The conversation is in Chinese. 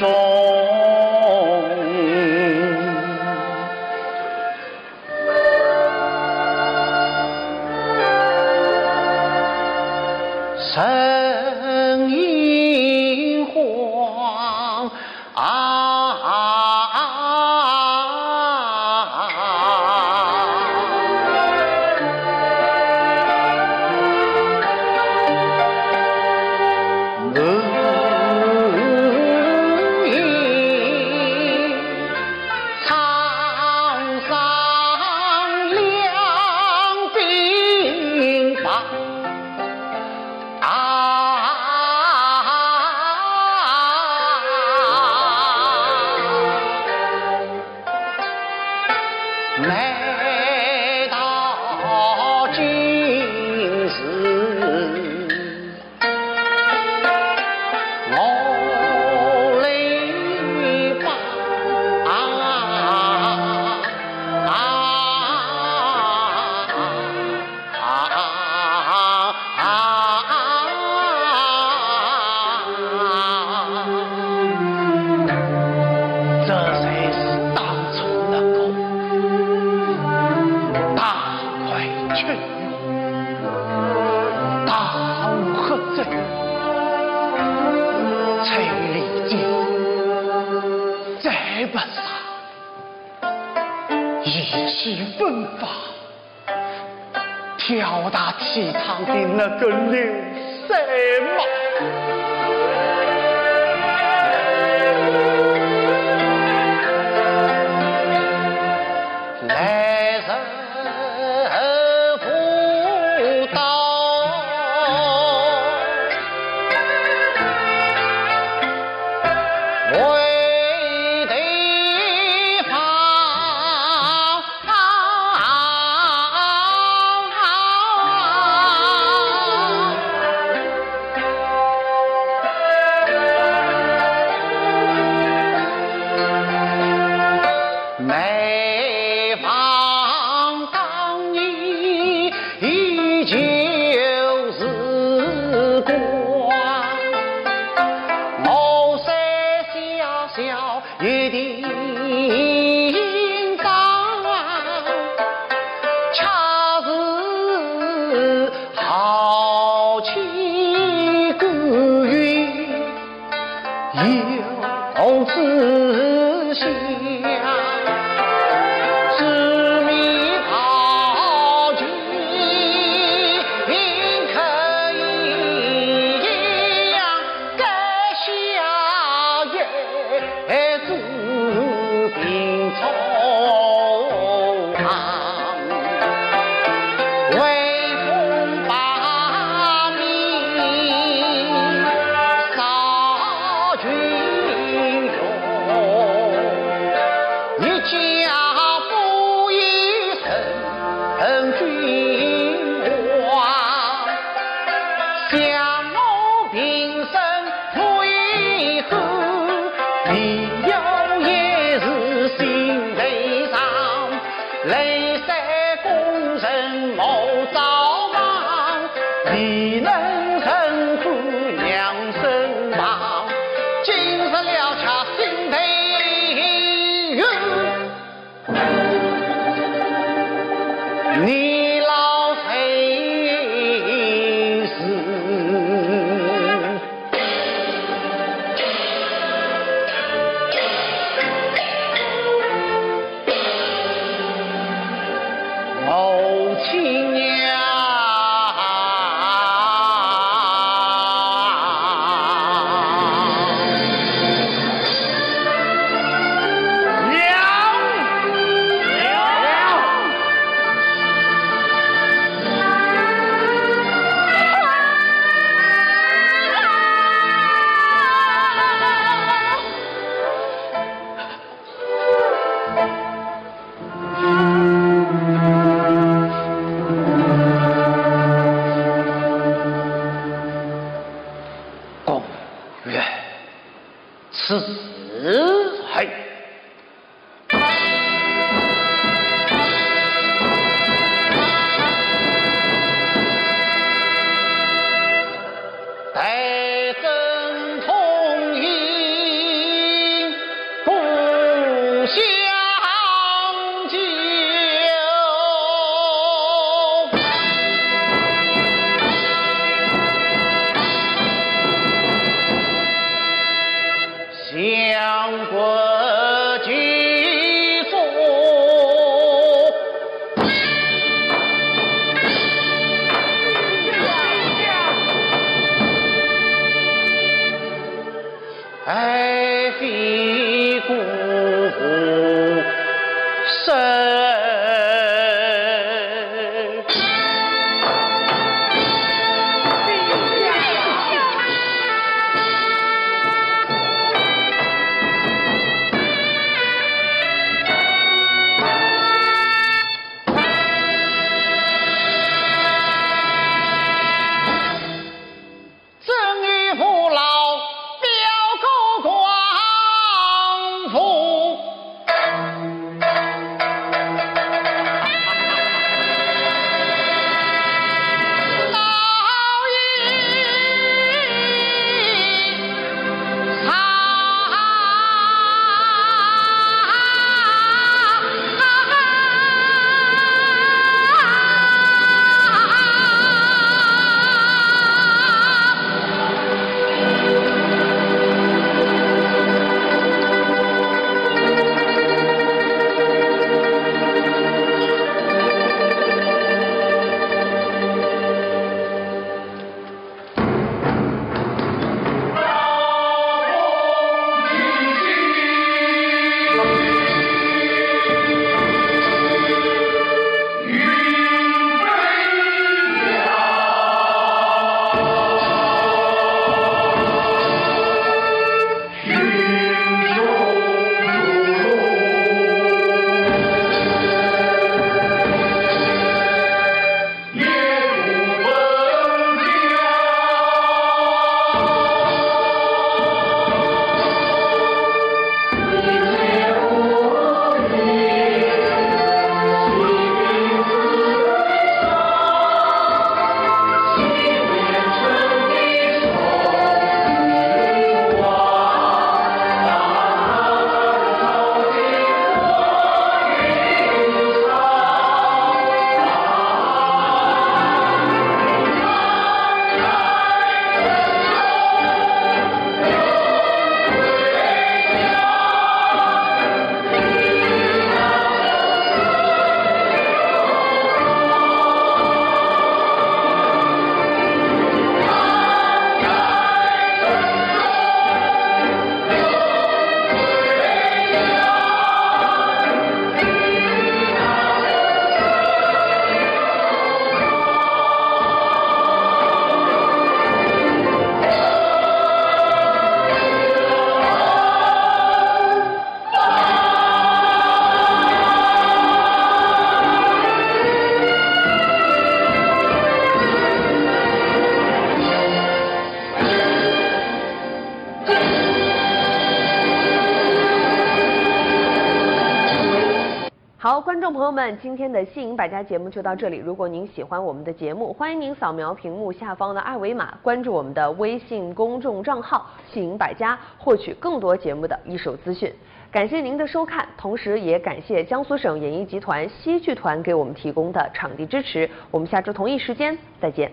中生银花啊 Man. 却大无喝之，崔丽姐再不杀，意气风发，跳大气堂的那个刘三毛。思想你呢？辞职嘿。朋友们，今天的《戏影百家》节目就到这里。如果您喜欢我们的节目，欢迎您扫描屏幕下方的二维码，关注我们的微信公众账号“戏影百家”，获取更多节目的一手资讯。感谢您的收看，同时也感谢江苏省演艺集团戏剧团给我们提供的场地支持。我们下周同一时间再见。